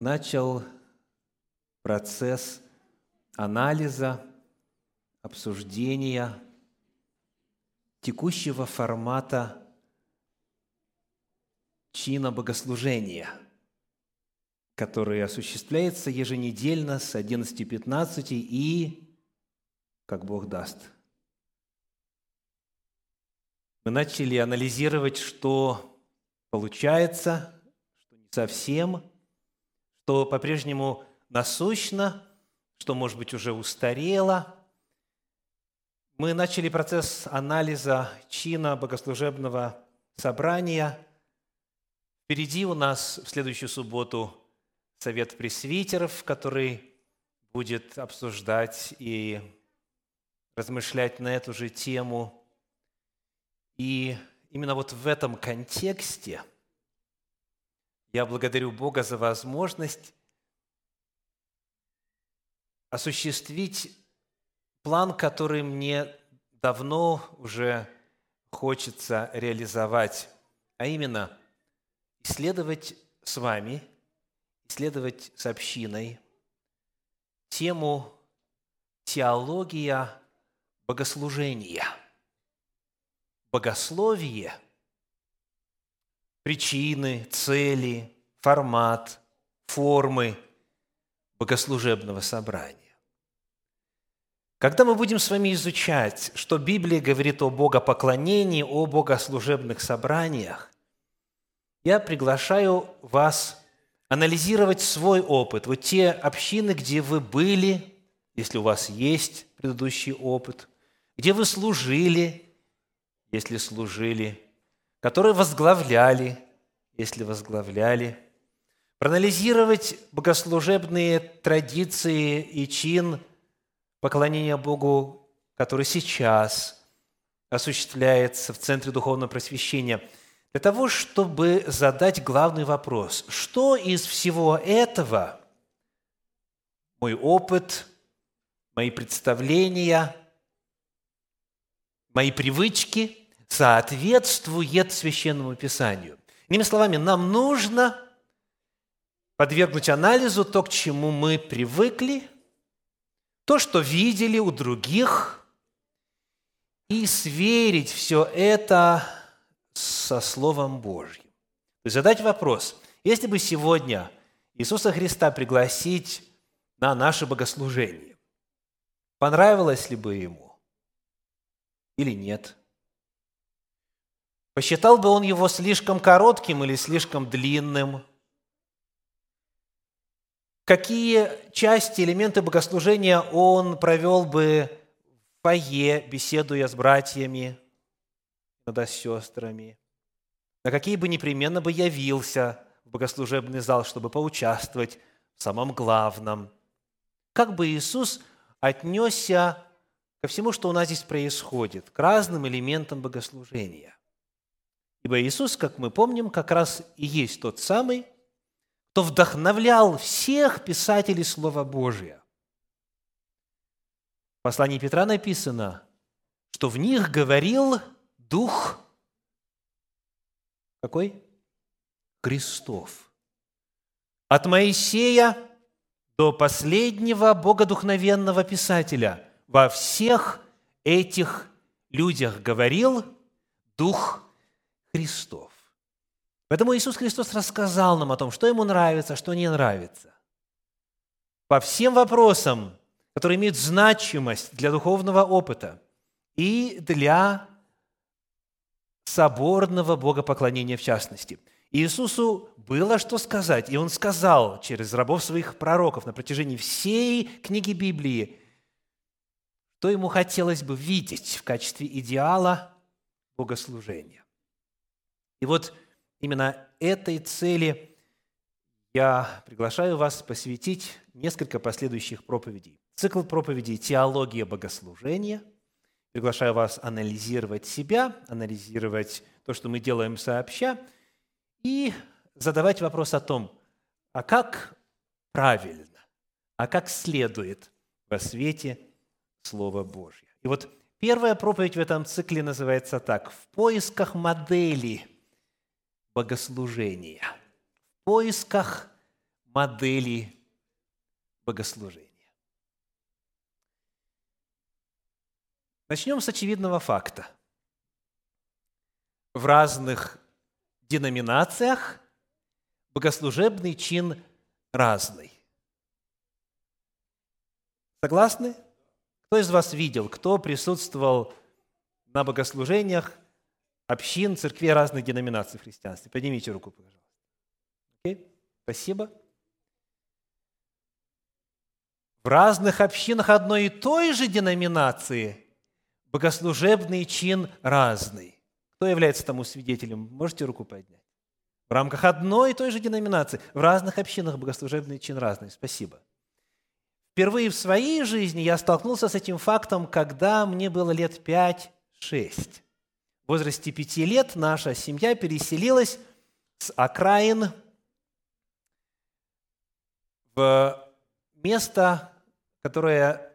начал процесс анализа, обсуждения текущего формата чина богослужения, который осуществляется еженедельно с 11.15 и, как Бог даст. Мы начали анализировать, что получается, что не совсем, что по-прежнему насущно, что, может быть, уже устарело. Мы начали процесс анализа чина богослужебного собрания. Впереди у нас в следующую субботу совет пресвитеров, который будет обсуждать и размышлять на эту же тему. И именно вот в этом контексте я благодарю Бога за возможность осуществить план, который мне давно уже хочется реализовать, а именно исследовать с вами, исследовать с общиной тему теология богослужения. Богословие, причины, цели, формат, формы богослужебного собрания. Когда мы будем с вами изучать, что Библия говорит о богопоклонении, о богослужебных собраниях, я приглашаю вас анализировать свой опыт. Вот те общины, где вы были, если у вас есть предыдущий опыт, где вы служили, если служили, которые возглавляли, если возглавляли, проанализировать богослужебные традиции и чин – поклонения Богу, который сейчас осуществляется в Центре Духовного Просвещения, для того, чтобы задать главный вопрос. Что из всего этого мой опыт, мои представления, мои привычки соответствует Священному Писанию? Иными словами, нам нужно подвергнуть анализу то, к чему мы привыкли – то, что видели у других, и сверить все это со Словом Божьим. То есть задать вопрос, если бы сегодня Иисуса Христа пригласить на наше богослужение, понравилось ли бы Ему или нет? Посчитал бы Он его слишком коротким или слишком длинным – какие части, элементы богослужения он провел бы в фойе, беседуя с братьями, иногда с сестрами, на какие бы непременно бы явился в богослужебный зал, чтобы поучаствовать в самом главном. Как бы Иисус отнесся ко всему, что у нас здесь происходит, к разным элементам богослужения. Ибо Иисус, как мы помним, как раз и есть тот самый, кто вдохновлял всех писателей Слова Божия. В послании Петра написано, что в них говорил Дух какой? Христов. От Моисея до последнего богодухновенного писателя во всех этих людях говорил Дух Христов. Поэтому Иисус Христос рассказал нам о том, что Ему нравится, что не нравится. По всем вопросам, которые имеют значимость для духовного опыта и для соборного богопоклонения в частности. Иисусу было что сказать, и Он сказал через рабов своих пророков на протяжении всей книги Библии, что Ему хотелось бы видеть в качестве идеала богослужения. И вот Именно этой цели я приглашаю вас посвятить несколько последующих проповедей. Цикл проповедей «Теология богослужения». Приглашаю вас анализировать себя, анализировать то, что мы делаем сообща, и задавать вопрос о том, а как правильно, а как следует во свете Слова Божьего. И вот первая проповедь в этом цикле называется так «В поисках модели богослужения, в поисках модели богослужения. Начнем с очевидного факта. В разных деноминациях богослужебный чин разный. Согласны? Кто из вас видел, кто присутствовал на богослужениях общин, церквей разных деноминаций в христианстве? Поднимите руку, пожалуйста. Окей? Спасибо. В разных общинах одной и той же деноминации богослужебный чин разный. Кто является тому свидетелем? Можете руку поднять? В рамках одной и той же деноминации. В разных общинах богослужебный чин разный. Спасибо. Впервые в своей жизни я столкнулся с этим фактом, когда мне было лет 5-6. В возрасте пяти лет наша семья переселилась с окраин в место, которое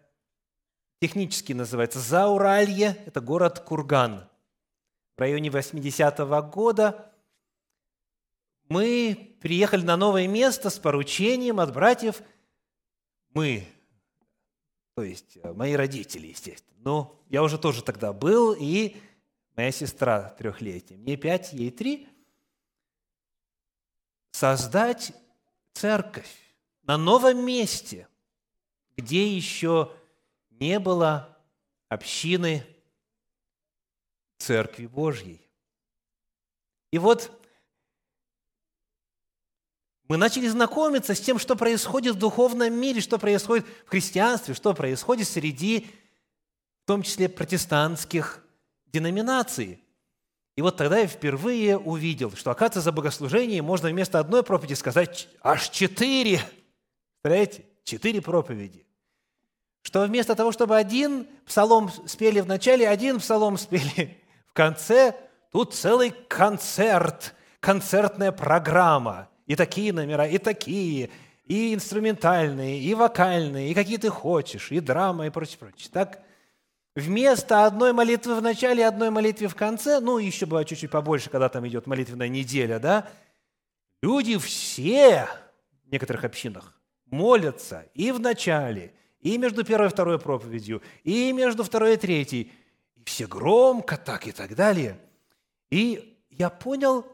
технически называется Зауралье, это город Курган. В районе 80-го года мы приехали на новое место с поручением от братьев. Мы, то есть э, мои родители, естественно. Но я уже тоже тогда был, и моя сестра трехлетняя. Мне пять, ей три. Создать церковь на новом месте, где еще не было общины Церкви Божьей. И вот мы начали знакомиться с тем, что происходит в духовном мире, что происходит в христианстве, что происходит среди, в том числе, протестантских деноминаций. И вот тогда я впервые увидел, что, оказывается, за богослужение можно вместо одной проповеди сказать аж четыре. Представляете? Четыре проповеди. Что вместо того, чтобы один псалом спели в начале, один псалом спели в конце, тут целый концерт, концертная программа – и такие номера, и такие, и инструментальные, и вокальные, и какие ты хочешь, и драма, и прочее, прочее. Так, вместо одной молитвы в начале, одной молитвы в конце, ну, еще бывает чуть-чуть побольше, когда там идет молитвенная неделя, да, люди все в некоторых общинах молятся и в начале, и между первой и второй проповедью, и между второй и третьей, и все громко так и так далее. И я понял,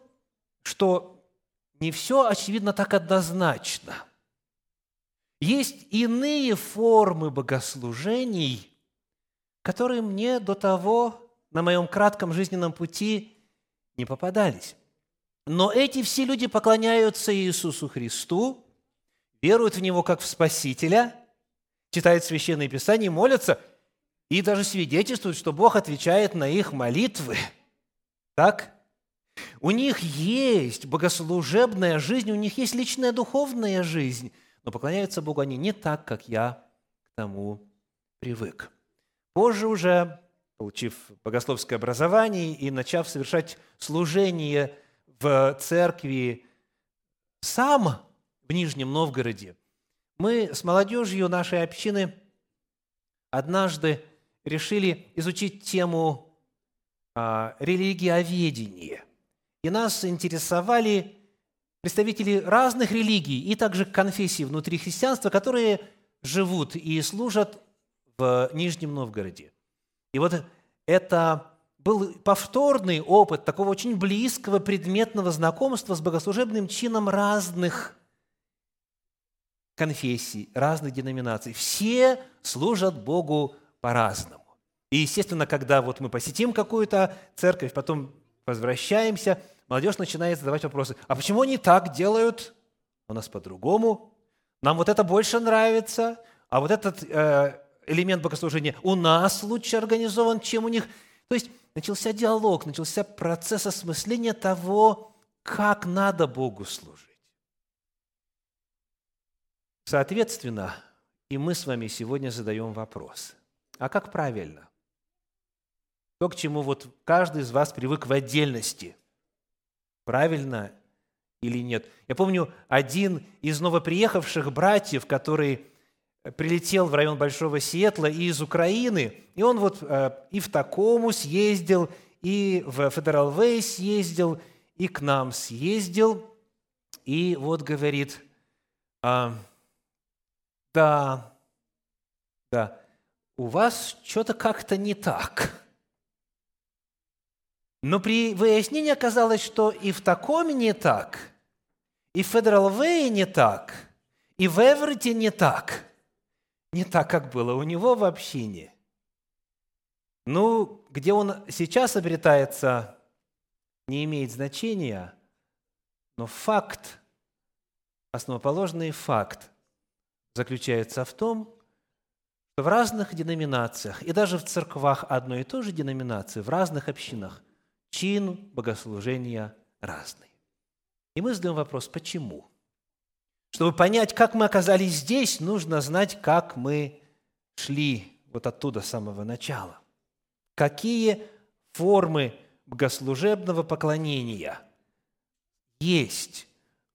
что не все, очевидно, так однозначно. Есть иные формы богослужений, которые мне до того на моем кратком жизненном пути не попадались. Но эти все люди поклоняются Иисусу Христу, веруют в Него как в Спасителя, читают Священное Писание, молятся и даже свидетельствуют, что Бог отвечает на их молитвы. Так? У них есть богослужебная жизнь, у них есть личная духовная жизнь, но поклоняются Богу они не так, как я к тому привык. Позже уже, получив богословское образование и начав совершать служение в церкви сам в Нижнем Новгороде, мы с молодежью нашей общины однажды решили изучить тему а, религиоведения – и нас интересовали представители разных религий и также конфессий внутри христианства, которые живут и служат Нижнем Новгороде. И вот это был повторный опыт такого очень близкого предметного знакомства с богослужебным чином разных конфессий, разных деноминаций. Все служат Богу по-разному. И, естественно, когда вот мы посетим какую-то церковь, потом возвращаемся, молодежь начинает задавать вопросы. А почему они так делают? У нас по-другому. Нам вот это больше нравится, а вот этот э, элемент богослужения у нас лучше организован, чем у них. То есть начался диалог, начался процесс осмысления того, как надо Богу служить. Соответственно, и мы с вами сегодня задаем вопрос. А как правильно? То, к чему вот каждый из вас привык в отдельности. Правильно или нет? Я помню, один из новоприехавших братьев, который прилетел в район Большого Сиэтла и из Украины, и он вот э, и в Такому съездил, и в Федерал Вей съездил, и к нам съездил, и вот говорит, А, да, да, у вас что-то как-то не так. Но при выяснении оказалось, что и в таком не так, и в Federal Way не так, и в Эверете не так. Не так, как было у него в общине. Ну, где он сейчас обретается, не имеет значения, но факт, основоположный факт заключается в том, что в разных деноминациях и даже в церквах одной и той же деноминации, в разных общинах, чин богослужения разный. И мы задаем вопрос, почему? Чтобы понять, как мы оказались здесь, нужно знать, как мы шли вот оттуда с самого начала. Какие формы богослужебного поклонения есть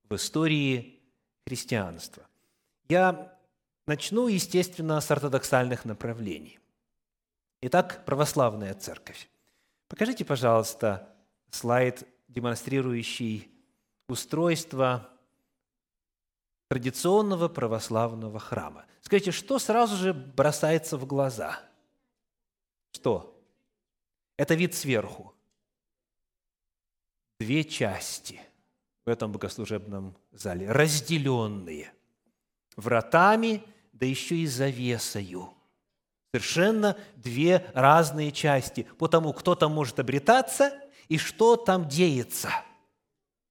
в истории христианства. Я начну, естественно, с ортодоксальных направлений. Итак, православная церковь. Покажите, пожалуйста, слайд, демонстрирующий устройство традиционного православного храма. Скажите, что сразу же бросается в глаза? Что? Это вид сверху. Две части в этом богослужебном зале, разделенные вратами, да еще и завесою. Совершенно две разные части по тому, кто там может обретаться и что там деется.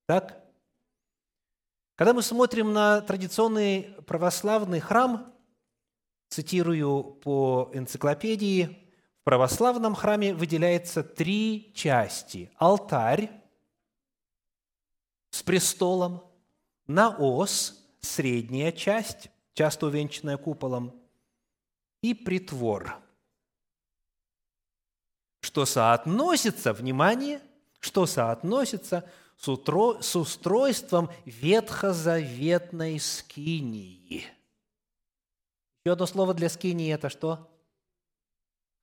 Так? Когда мы смотрим на традиционный православный храм, цитирую по энциклопедии, в православном храме выделяется три части. Алтарь с престолом, наос, средняя часть, часто увенчанная куполом, и притвор, что соотносится, внимание, что соотносится – с, утро, с устройством ветхозаветной скинии. Еще одно слово для скинии – это что?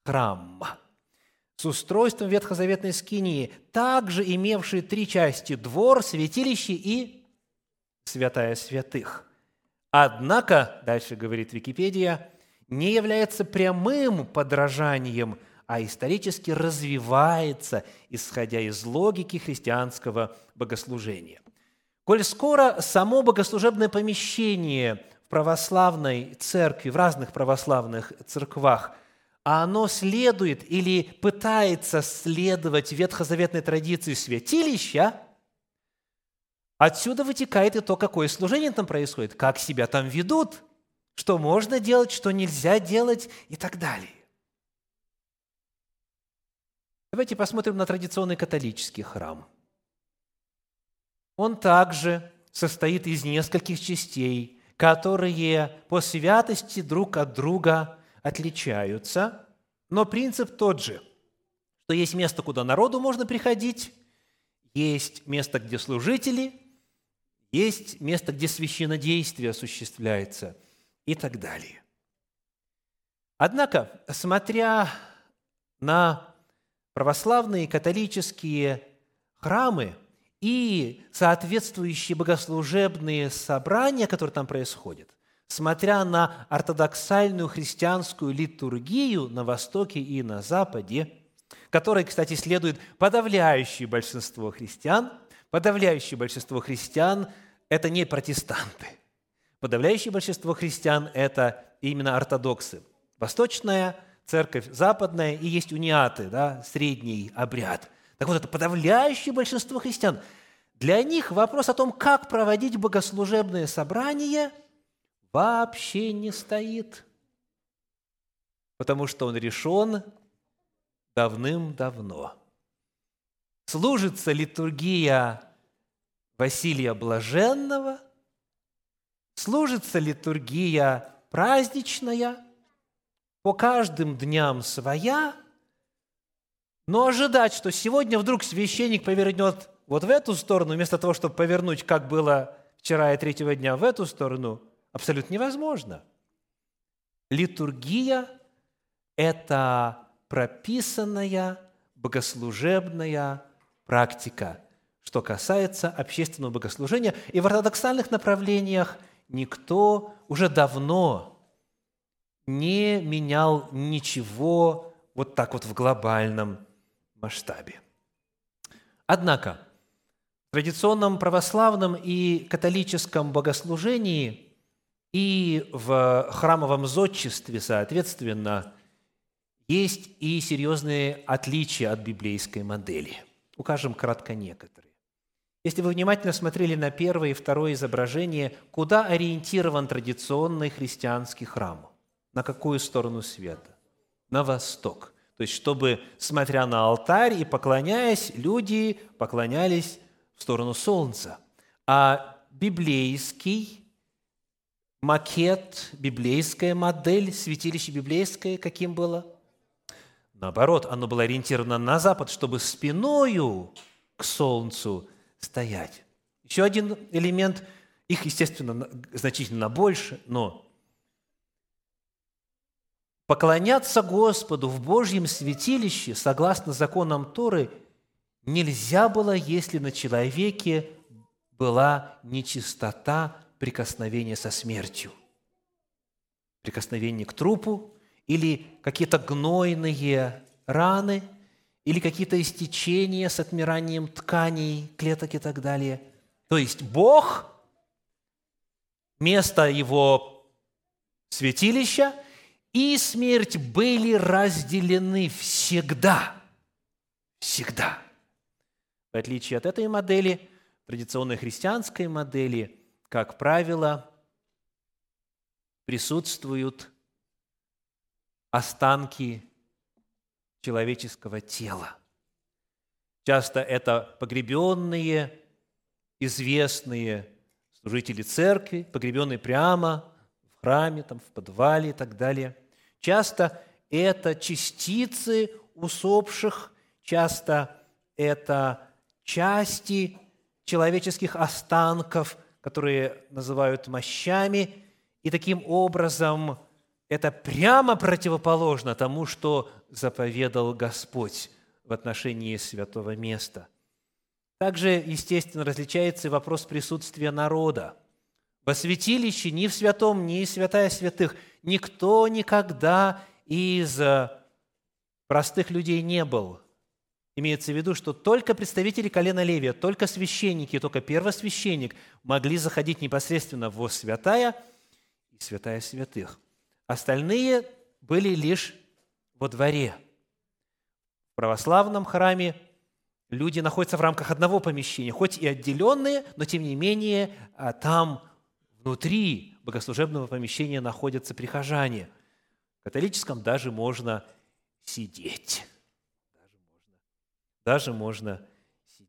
Храм. С устройством ветхозаветной скинии, также имевшей три части – двор, святилище и святая святых. Однако, дальше говорит Википедия, не является прямым подражанием – а исторически развивается, исходя из логики христианского богослужения. Коль скоро само богослужебное помещение в православной церкви, в разных православных церквах, а оно следует или пытается следовать ветхозаветной традиции святилища, отсюда вытекает и то, какое служение там происходит, как себя там ведут, что можно делать, что нельзя делать и так далее. Давайте посмотрим на традиционный католический храм. Он также состоит из нескольких частей, которые по святости друг от друга отличаются, но принцип тот же, что есть место, куда народу можно приходить, есть место, где служители, есть место, где священнодействие осуществляется и так далее. Однако, смотря на православные католические храмы и соответствующие богослужебные собрания, которые там происходят, смотря на ортодоксальную христианскую литургию на Востоке и на Западе, которой, кстати, следует подавляющее большинство христиан, подавляющее большинство христиан – это не протестанты. Подавляющее большинство христиан – это именно ортодоксы. Восточная – церковь западная и есть униаты, да, средний обряд. Так вот, это подавляющее большинство христиан. Для них вопрос о том, как проводить богослужебное собрание, вообще не стоит, потому что он решен давным-давно. Служится литургия Василия Блаженного, служится литургия праздничная – по каждым дням своя, но ожидать, что сегодня вдруг священник повернет вот в эту сторону, вместо того, чтобы повернуть, как было вчера и третьего дня, в эту сторону, абсолютно невозможно. Литургия – это прописанная богослужебная практика, что касается общественного богослужения. И в ортодоксальных направлениях никто уже давно не менял ничего вот так вот в глобальном масштабе. Однако, в традиционном православном и католическом богослужении и в храмовом зодчестве, соответственно, есть и серьезные отличия от библейской модели. Укажем кратко некоторые. Если вы внимательно смотрели на первое и второе изображение, куда ориентирован традиционный христианский храм? На какую сторону света? На восток. То есть, чтобы, смотря на алтарь и поклоняясь, люди поклонялись в сторону солнца. А библейский макет, библейская модель, святилище библейское каким было? Наоборот, оно было ориентировано на запад, чтобы спиною к солнцу стоять. Еще один элемент, их, естественно, значительно больше, но поклоняться Господу в Божьем святилище, согласно законам Торы, нельзя было, если на человеке была нечистота прикосновения со смертью. Прикосновение к трупу или какие-то гнойные раны – или какие-то истечения с отмиранием тканей, клеток и так далее. То есть Бог, место Его святилища и смерть были разделены всегда. Всегда. В отличие от этой модели, традиционной христианской модели, как правило, присутствуют останки человеческого тела. Часто это погребенные, известные служители церкви, погребенные прямо в храме, там, в подвале и так далее. Часто это частицы усопших, часто это части человеческих останков, которые называют мощами, и таким образом это прямо противоположно тому, что заповедал Господь в отношении святого места. Также, естественно, различается и вопрос присутствия народа. Во святилище ни в святом, ни святая святых никто никогда из э, простых людей не был. Имеется в виду, что только представители колена Левия, только священники, только первосвященник могли заходить непосредственно в святая и святая святых. Остальные были лишь во дворе. В православном храме люди находятся в рамках одного помещения, хоть и отделенные, но тем не менее а, там внутри богослужебного помещения находятся прихожане. В католическом даже можно сидеть. Даже можно, сидеть.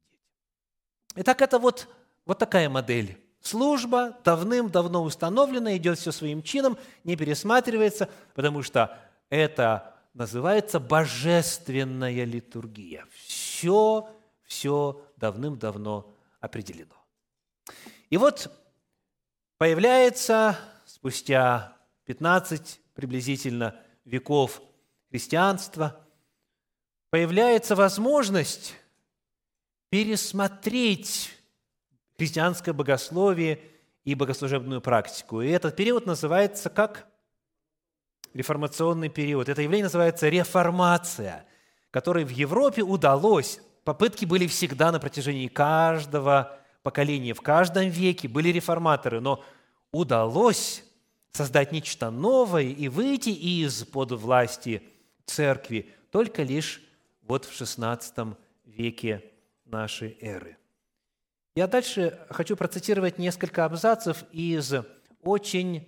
Итак, это вот, вот такая модель. Служба давным-давно установлена, идет все своим чином, не пересматривается, потому что это называется божественная литургия. Все, все давным-давно определено. И вот появляется спустя 15 приблизительно веков христианства, появляется возможность пересмотреть христианское богословие и богослужебную практику. И этот период называется как реформационный период. Это явление называется реформация, которой в Европе удалось. Попытки были всегда на протяжении каждого поколения, в каждом веке были реформаторы, но удалось создать нечто новое и выйти из-под власти церкви только лишь вот в XVI веке нашей эры. Я дальше хочу процитировать несколько абзацев из очень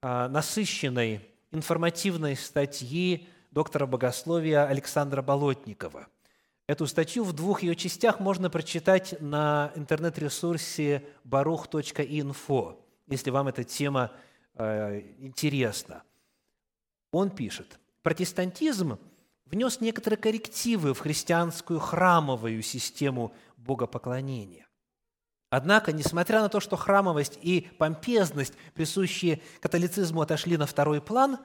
а, насыщенной информативной статьи доктора богословия Александра Болотникова. Эту статью в двух ее частях можно прочитать на интернет-ресурсе baruch.info, если вам эта тема э, интересна. Он пишет, протестантизм внес некоторые коррективы в христианскую храмовую систему богопоклонения. Однако, несмотря на то, что храмовость и помпезность, присущие католицизму, отошли на второй план,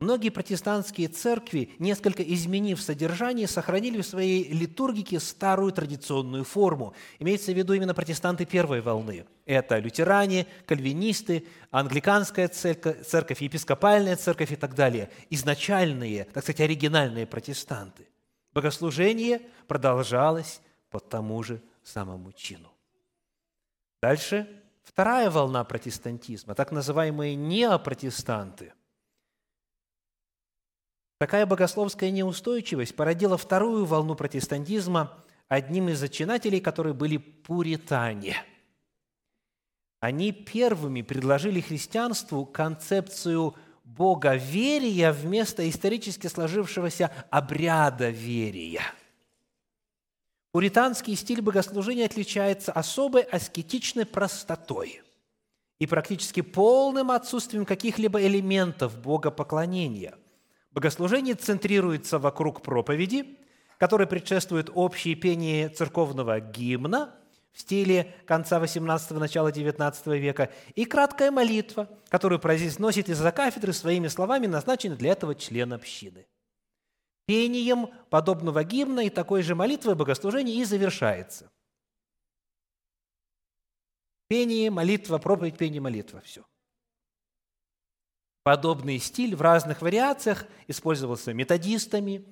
Многие протестантские церкви, несколько изменив содержание, сохранили в своей литургике старую традиционную форму. Имеется в виду именно протестанты первой волны. Это лютеране, кальвинисты, англиканская церковь, епископальная церковь и так далее. Изначальные, так сказать, оригинальные протестанты. Богослужение продолжалось по тому же самому чину. Дальше вторая волна протестантизма, так называемые неопротестанты – Такая богословская неустойчивость породила вторую волну протестантизма, одним из зачинателей которой были пуритане. Они первыми предложили христианству концепцию боговерия вместо исторически сложившегося обряда верия. Пуританский стиль богослужения отличается особой аскетичной простотой и практически полным отсутствием каких-либо элементов богопоклонения – Богослужение центрируется вокруг проповеди, которой предшествует общее пение церковного гимна в стиле конца XVIII – начала XIX века и краткая молитва, которую произносит из-за кафедры своими словами назначенный для этого член общины. Пением подобного гимна и такой же молитвы богослужение и завершается. Пение, молитва, проповедь, пение, молитва – все – Подобный стиль в разных вариациях использовался методистами,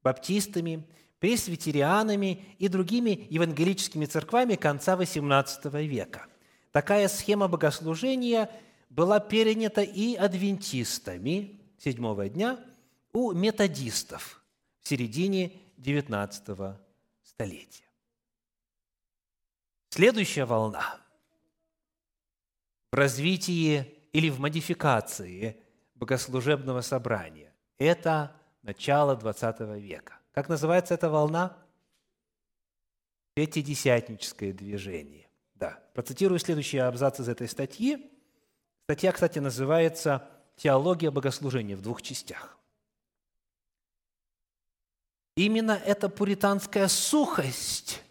баптистами, пресвитерианами и другими евангелическими церквами конца XVIII века. Такая схема богослужения была перенята и адвентистами седьмого дня у методистов в середине XIX столетия. Следующая волна в развитии или в модификации богослужебного собрания. Это начало XX века. Как называется эта волна? Пятидесятническое движение. Да, процитирую следующий абзац из этой статьи. Статья, кстати, называется «Теология богослужения» в двух частях. Именно эта пуританская сухость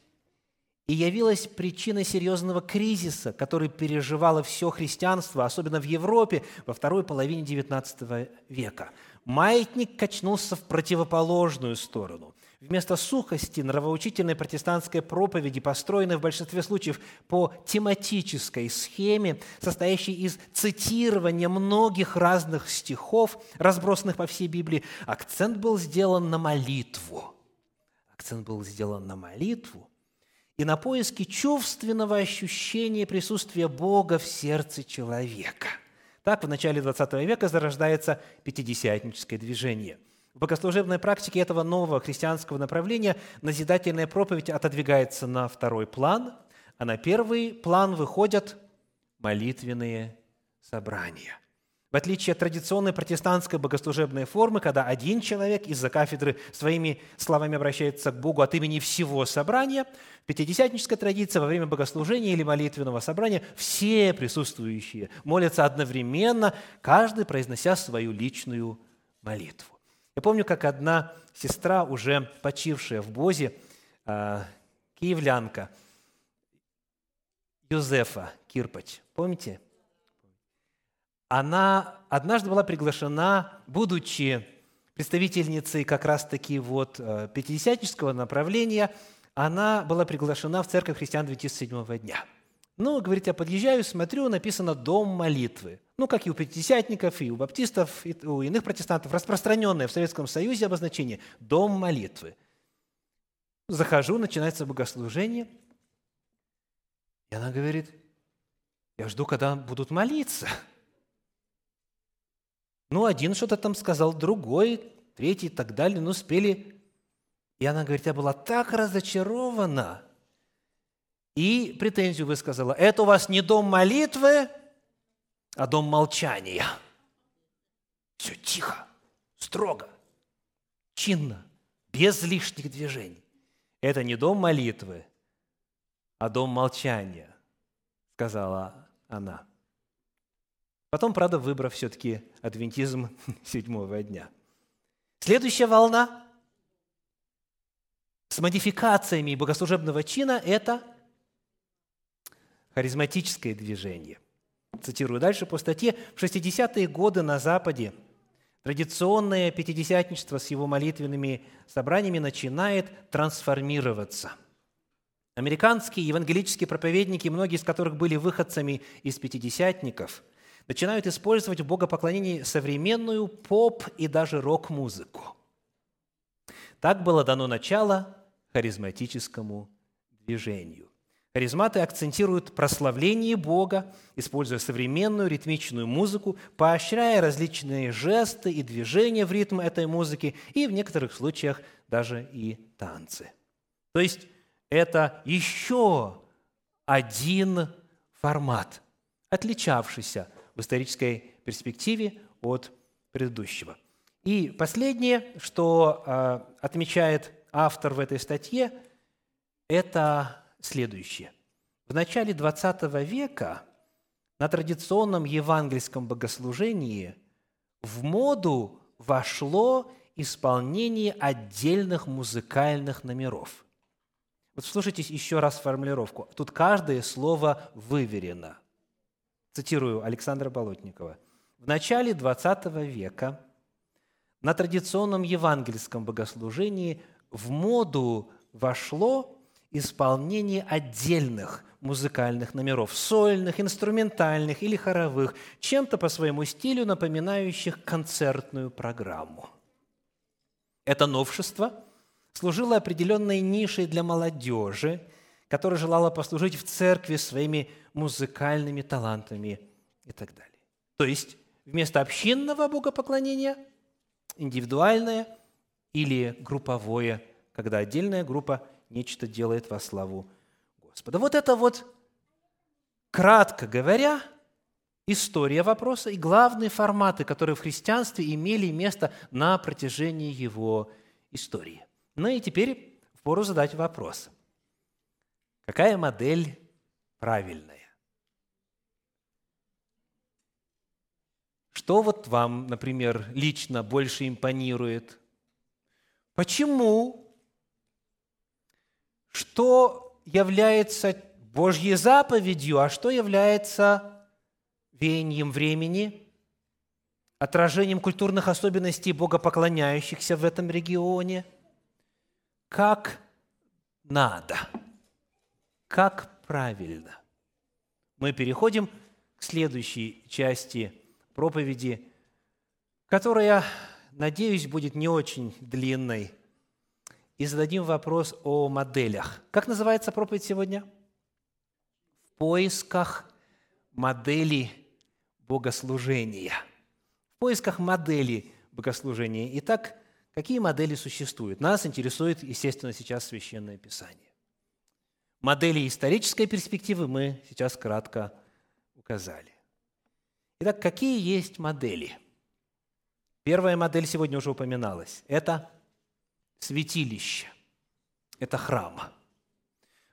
и явилась причиной серьезного кризиса, который переживало все христианство, особенно в Европе во второй половине XIX века. Маятник качнулся в противоположную сторону. Вместо сухости нравоучительной протестантской проповеди, построенной в большинстве случаев по тематической схеме, состоящей из цитирования многих разных стихов, разбросанных по всей Библии, акцент был сделан на молитву. Акцент был сделан на молитву – и на поиски чувственного ощущения присутствия Бога в сердце человека. Так в начале XX века зарождается пятидесятническое движение. В богослужебной практике этого нового христианского направления назидательная проповедь отодвигается на второй план, а на первый план выходят молитвенные собрания – в отличие от традиционной протестантской богослужебной формы, когда один человек из-за кафедры своими словами обращается к Богу от имени всего собрания, в пятидесятнической традиции во время богослужения или молитвенного собрания все присутствующие молятся одновременно, каждый произнося свою личную молитву. Я помню, как одна сестра, уже почившая в Бозе, а, киевлянка, Юзефа Кирпач, помните, она однажды была приглашена, будучи представительницей как раз-таки вот э, пятидесятнического направления, она была приглашена в церковь христиан 27 дня. Ну, говорит, я подъезжаю, смотрю, написано «Дом молитвы». Ну, как и у пятидесятников, и у баптистов, и у иных протестантов, распространенное в Советском Союзе обозначение «Дом молитвы». Захожу, начинается богослужение, и она говорит, я жду, когда будут молиться – ну, один что-то там сказал, другой, третий и так далее, ну, успели. И она говорит, я была так разочарована. И претензию высказала, это у вас не дом молитвы, а дом молчания. Все тихо, строго, чинно, без лишних движений. Это не дом молитвы, а дом молчания, сказала она. Потом, правда, выбрав все-таки адвентизм седьмого дня. Следующая волна с модификациями богослужебного чина – это харизматическое движение. Цитирую дальше по статье. В 60-е годы на Западе традиционное пятидесятничество с его молитвенными собраниями начинает трансформироваться. Американские евангелические проповедники, многие из которых были выходцами из пятидесятников, начинают использовать в богопоклонении современную поп и даже рок-музыку. Так было дано начало харизматическому движению. Харизматы акцентируют прославление Бога, используя современную ритмичную музыку, поощряя различные жесты и движения в ритм этой музыки и в некоторых случаях даже и танцы. То есть это еще один формат, отличавшийся в исторической перспективе от предыдущего. И последнее, что э, отмечает автор в этой статье, это следующее. В начале XX века на традиционном евангельском богослужении в моду вошло исполнение отдельных музыкальных номеров. Вот слушайте еще раз формулировку. Тут каждое слово выверено. Цитирую Александра Болотникова. В начале XX века на традиционном евангельском богослужении в моду вошло исполнение отдельных музыкальных номеров, сольных, инструментальных или хоровых, чем-то по своему стилю напоминающих концертную программу. Это новшество служило определенной нишей для молодежи, которая желала послужить в церкви своими музыкальными талантами и так далее. То есть вместо общинного богопоклонения индивидуальное или групповое, когда отдельная группа нечто делает во славу Господа. Вот это вот, кратко говоря, история вопроса и главные форматы, которые в христианстве имели место на протяжении его истории. Ну и теперь впору задать вопрос. Какая модель правильная? Что вот вам, например, лично больше импонирует? Почему что является Божьей заповедью, а что является веянием времени, отражением культурных особенностей богопоклоняющихся в этом регионе, как надо, как правильно. Мы переходим к следующей части проповеди, которая, надеюсь, будет не очень длинной – и зададим вопрос о моделях. Как называется проповедь сегодня? В поисках модели богослужения. В поисках модели богослужения. Итак, какие модели существуют? Нас интересует, естественно, сейчас Священное Писание. Модели исторической перспективы мы сейчас кратко указали. Итак, какие есть модели? Первая модель сегодня уже упоминалась. Это святилище – это храм.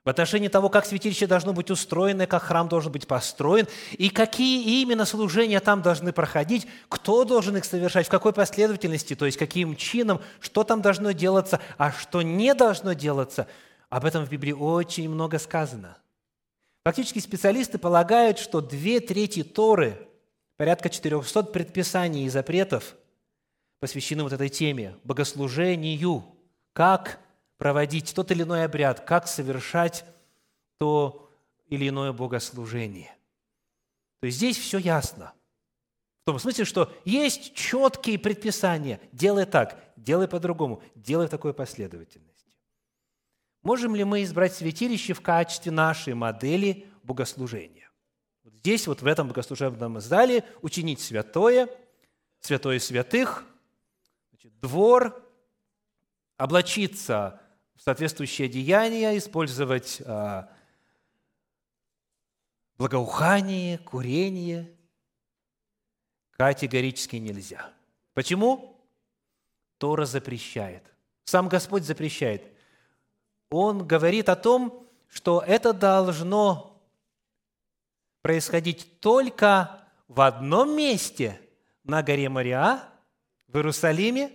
В отношении того, как святилище должно быть устроено, как храм должен быть построен, и какие именно служения там должны проходить, кто должен их совершать, в какой последовательности, то есть каким чином, что там должно делаться, а что не должно делаться, об этом в Библии очень много сказано. Фактически специалисты полагают, что две трети Торы, порядка 400 предписаний и запретов, посвящены вот этой теме – богослужению – как проводить тот или иной обряд, как совершать то или иное богослужение. То есть здесь все ясно. В том смысле, что есть четкие предписания. Делай так, делай по-другому, делай в такой последовательности. Можем ли мы избрать святилище в качестве нашей модели богослужения? Вот здесь, вот в этом богослужебном зале, учинить святое, святое святых, значит, двор, облачиться в соответствующее деяние, использовать а, благоухание, курение категорически нельзя. Почему? Тора запрещает. Сам Господь запрещает. Он говорит о том, что это должно происходить только в одном месте на горе Мариа, в Иерусалиме,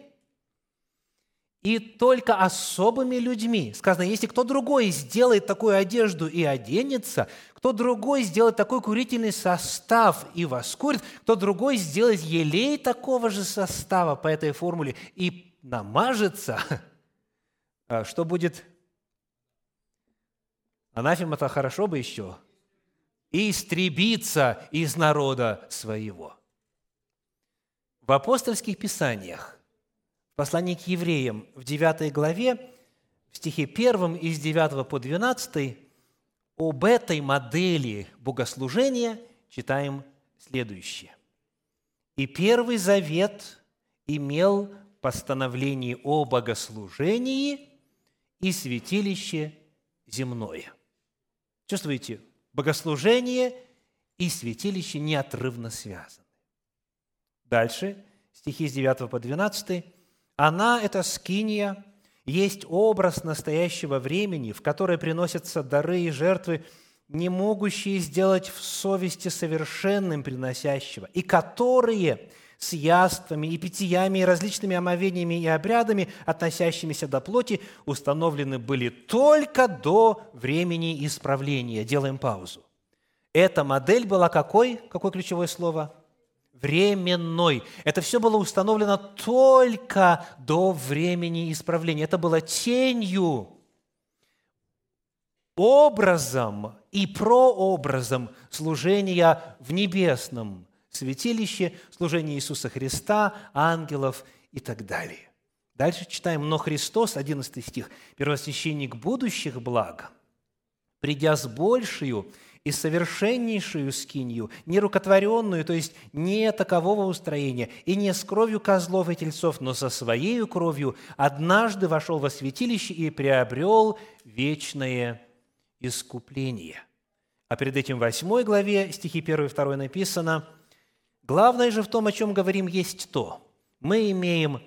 и только особыми людьми. Сказано, если кто другой сделает такую одежду и оденется, кто другой сделает такой курительный состав и воскурит, кто другой сделает елей такого же состава по этой формуле и намажется, а что будет? Анафема-то хорошо бы еще. Истребиться из народа своего. В апостольских писаниях Послание к евреям в 9 главе, в стихе 1 из 9 по 12, об этой модели богослужения читаем следующее. «И Первый Завет имел постановление о богослужении и святилище земное». Чувствуете, богослужение и святилище неотрывно связаны. Дальше, стихи с 9 по 12. Она, эта скиния, есть образ настоящего времени, в которое приносятся дары и жертвы, не могущие сделать в совести совершенным приносящего, и которые с яствами и питьями и различными омовениями и обрядами, относящимися до плоти, установлены были только до времени исправления. Делаем паузу. Эта модель была какой? Какое ключевое слово? временной. Это все было установлено только до времени исправления. Это было тенью, образом и прообразом служения в небесном святилище, служения Иисуса Христа, ангелов и так далее. Дальше читаем, «Но Христос», 11 стих, «первосвященник будущих благ, придя с большую и совершеннейшую скинью, не рукотворенную, то есть не такового устроения, и не с кровью козлов и тельцов, но со своей кровью, однажды вошел во святилище и приобрел вечное искупление». А перед этим в 8 главе, стихи 1 и 2 написано, «Главное же в том, о чем говорим, есть то. Мы имеем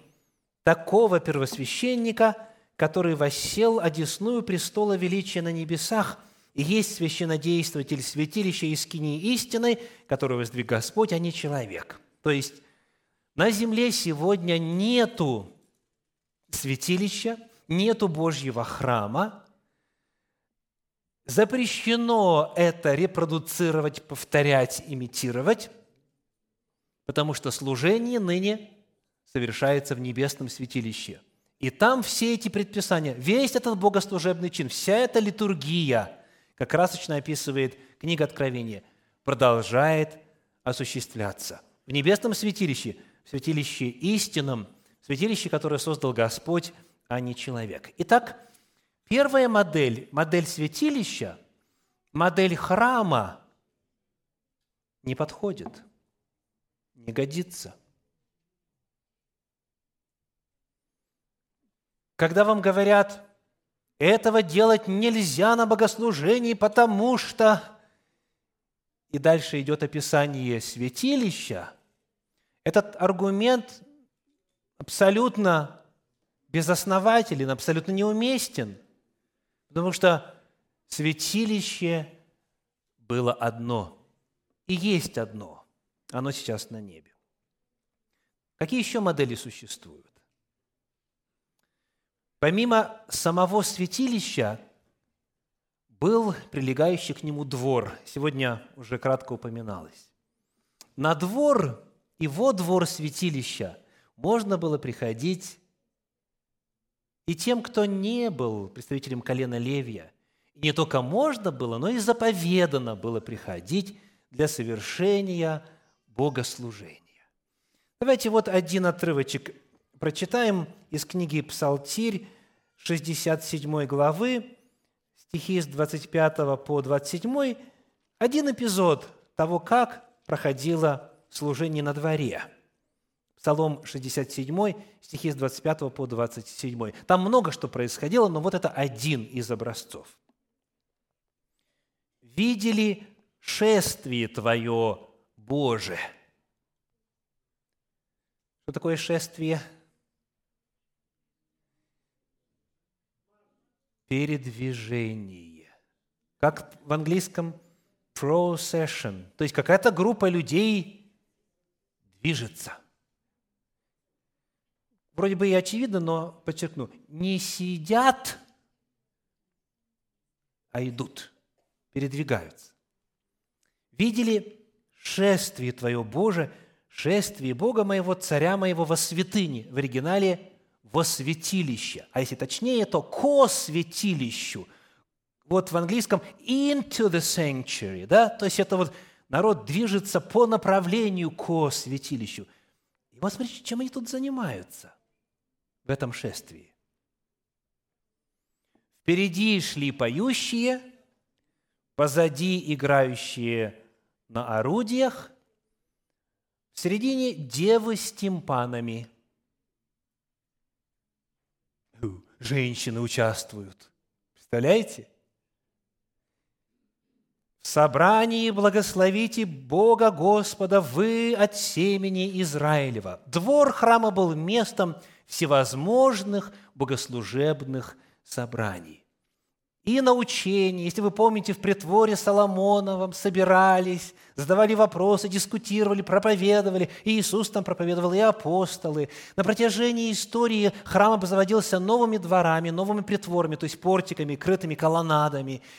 такого первосвященника, который воссел одесную престола величия на небесах – и есть священнодействователь святилища и скинии истины, которого воздвиг Господь, а не человек. То есть на земле сегодня нету святилища, нету Божьего храма, запрещено это репродуцировать, повторять, имитировать, потому что служение ныне совершается в небесном святилище. И там все эти предписания, весь этот богослужебный чин, вся эта литургия – как красочно описывает книга Откровения, продолжает осуществляться. В небесном святилище, в святилище истинном, в святилище, которое создал Господь, а не человек. Итак, первая модель, модель святилища, модель храма не подходит, не годится. Когда вам говорят – этого делать нельзя на богослужении, потому что... И дальше идет описание святилища. Этот аргумент абсолютно безоснователен, абсолютно неуместен, потому что святилище было одно и есть одно. Оно сейчас на небе. Какие еще модели существуют? Помимо самого святилища, был прилегающий к нему двор. Сегодня уже кратко упоминалось. На двор и во двор святилища можно было приходить и тем, кто не был представителем колена Левия. И не только можно было, но и заповедано было приходить для совершения богослужения. Давайте вот один отрывочек Прочитаем из книги «Псалтирь» 67 главы, стихи с 25 по 27, один эпизод того, как проходило служение на дворе. Псалом 67, стихи с 25 по 27. Там много что происходило, но вот это один из образцов. «Видели шествие Твое, Боже». Что такое шествие? передвижение. Как в английском procession, то есть какая-то группа людей движется. вроде бы и очевидно, но подчеркну, не сидят, а идут, передвигаются. Видели шествие Твое, Боже, шествие Бога моего, Царя моего во святыне, в оригинале во святилище, а если точнее, то ко святилищу. Вот в английском into the sanctuary, да, то есть это вот народ движется по направлению ко святилищу. И вот смотрите, чем они тут занимаются в этом шествии. Впереди шли поющие, позади играющие на орудиях, в середине девы с тимпанами. Женщины участвуют. Представляете? В собрании благословите Бога Господа вы от семени Израилева. Двор храма был местом всевозможных богослужебных собраний. И на учении, если вы помните, в притворе Соломоновом собирались, задавали вопросы, дискутировали, проповедовали. И Иисус там проповедовал, и апостолы. На протяжении истории храм обзаводился новыми дворами, новыми притворами, то есть портиками, крытыми колоннадами –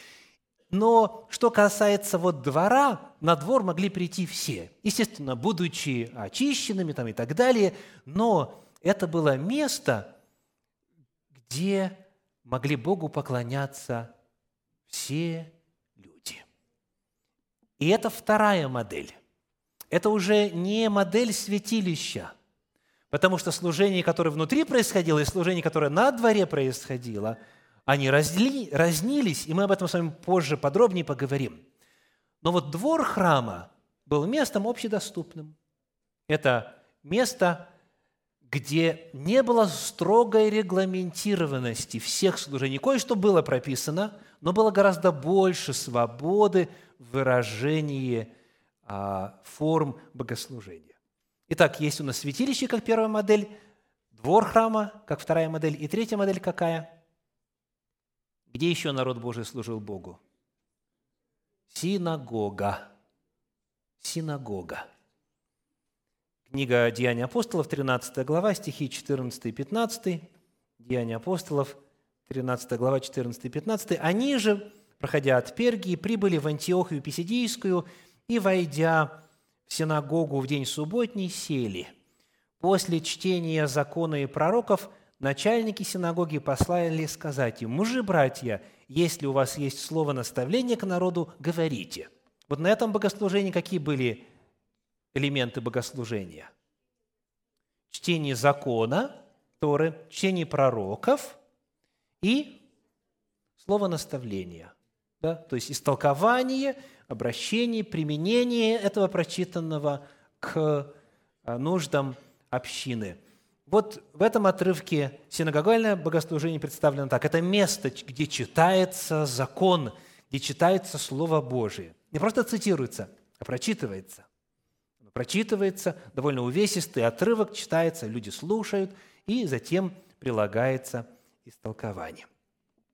но что касается вот двора, на двор могли прийти все. Естественно, будучи очищенными там и так далее, но это было место, где могли Богу поклоняться все люди. И это вторая модель. Это уже не модель святилища, потому что служение, которое внутри происходило, и служение, которое на дворе происходило – они разли, разнились, и мы об этом с вами позже подробнее поговорим. Но вот двор храма был местом общедоступным. Это место, где не было строгой регламентированности всех служений. Кое-что было прописано, но было гораздо больше свободы в выражении а, форм богослужения. Итак, есть у нас святилище как первая модель, двор храма как вторая модель, и третья модель какая – где еще народ Божий служил Богу? Синагога. Синагога. Книга Деяния апостолов, 13 глава, стихи 14 и 15. Деяния апостолов, 13 глава, 14 и 15. Они же, проходя от Пергии, прибыли в Антиохию Писидийскую и, войдя в синагогу в день субботний, сели. После чтения закона и пророков – начальники синагоги послали сказать им, «Мужи, братья, если у вас есть слово наставления к народу, говорите». Вот на этом богослужении какие были элементы богослужения? Чтение закона, Торы, чтение пророков и слово наставления. Да? То есть истолкование, обращение, применение этого прочитанного к а, нуждам общины – вот в этом отрывке синагогальное богослужение представлено так. Это место, где читается закон, где читается Слово Божие. Не просто цитируется, а прочитывается. Прочитывается, довольно увесистый отрывок читается, люди слушают, и затем прилагается истолкование.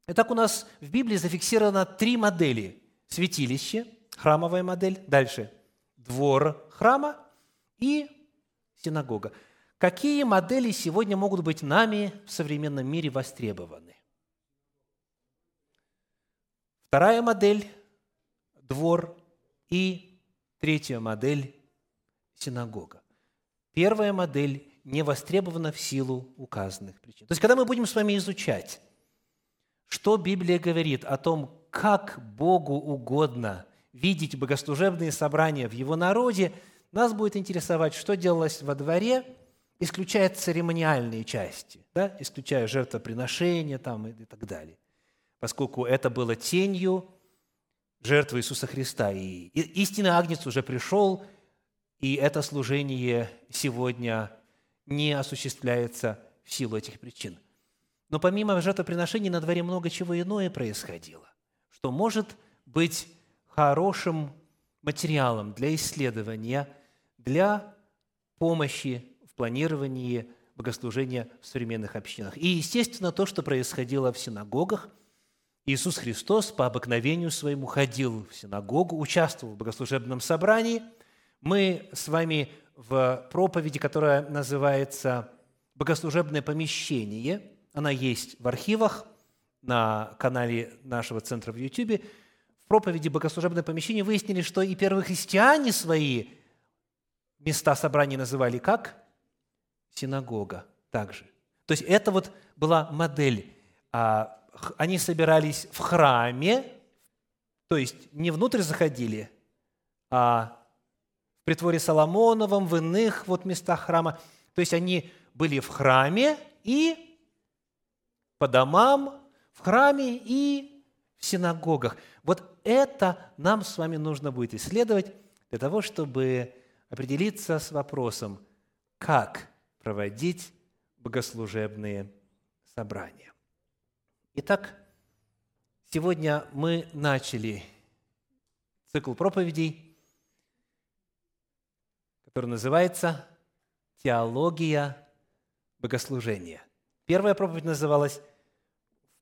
Итак, у нас в Библии зафиксировано три модели. Святилище, храмовая модель, дальше двор храма и синагога. Какие модели сегодня могут быть нами в современном мире востребованы? Вторая модель – двор, и третья модель – синагога. Первая модель не востребована в силу указанных причин. То есть, когда мы будем с вами изучать, что Библия говорит о том, как Богу угодно видеть богослужебные собрания в Его народе, нас будет интересовать, что делалось во дворе – исключая церемониальные части, да, исключая жертвоприношения там, и, так далее, поскольку это было тенью жертвы Иисуса Христа. И истинный Агнец уже пришел, и это служение сегодня не осуществляется в силу этих причин. Но помимо жертвоприношений на дворе много чего иное происходило, что может быть хорошим материалом для исследования, для помощи планировании богослужения в современных общинах. И, естественно, то, что происходило в синагогах, Иисус Христос по обыкновению своему ходил в синагогу, участвовал в богослужебном собрании. Мы с вами в проповеди, которая называется богослужебное помещение. Она есть в архивах на канале нашего центра в YouTube. В проповеди «Богослужебное помещение» выяснили, что и первые христиане свои места собраний называли как? Синагога также. То есть это вот была модель. А, они собирались в храме, то есть не внутрь заходили, а притворе Соломоновом, в иных вот местах храма. То есть они были в храме и по домам, в храме и в синагогах. Вот это нам с вами нужно будет исследовать для того, чтобы определиться с вопросом, как проводить богослужебные собрания. Итак, сегодня мы начали цикл проповедей, который называется «Теология богослужения». Первая проповедь называлась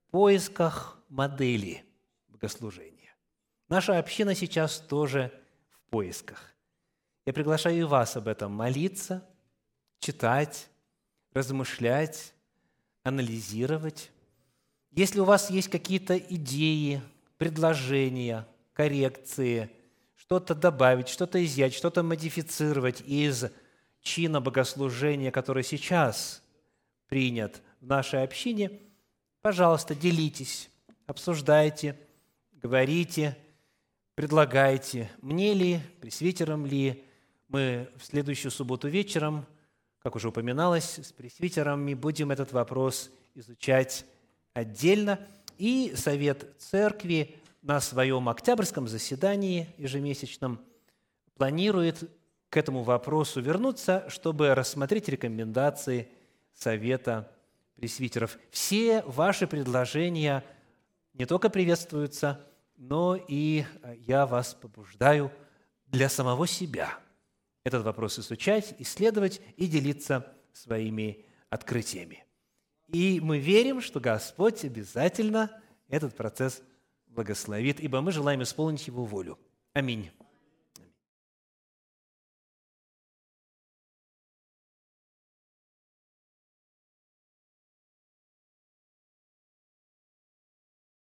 «В поисках модели богослужения». Наша община сейчас тоже в поисках. Я приглашаю и вас об этом молиться, читать, размышлять, анализировать. Если у вас есть какие-то идеи, предложения, коррекции, что-то добавить, что-то изъять, что-то модифицировать из чина богослужения, который сейчас принят в нашей общине, пожалуйста, делитесь, обсуждайте, говорите, предлагайте, мне ли, пресвитерам ли, мы в следующую субботу вечером, как уже упоминалось, с пресвитерами будем этот вопрос изучать отдельно. И Совет Церкви на своем октябрьском заседании ежемесячном планирует к этому вопросу вернуться, чтобы рассмотреть рекомендации Совета пресвитеров. Все ваши предложения не только приветствуются, но и я вас побуждаю для самого себя – этот вопрос изучать, исследовать и делиться своими открытиями. И мы верим, что Господь обязательно этот процесс благословит, ибо мы желаем исполнить Его волю. Аминь.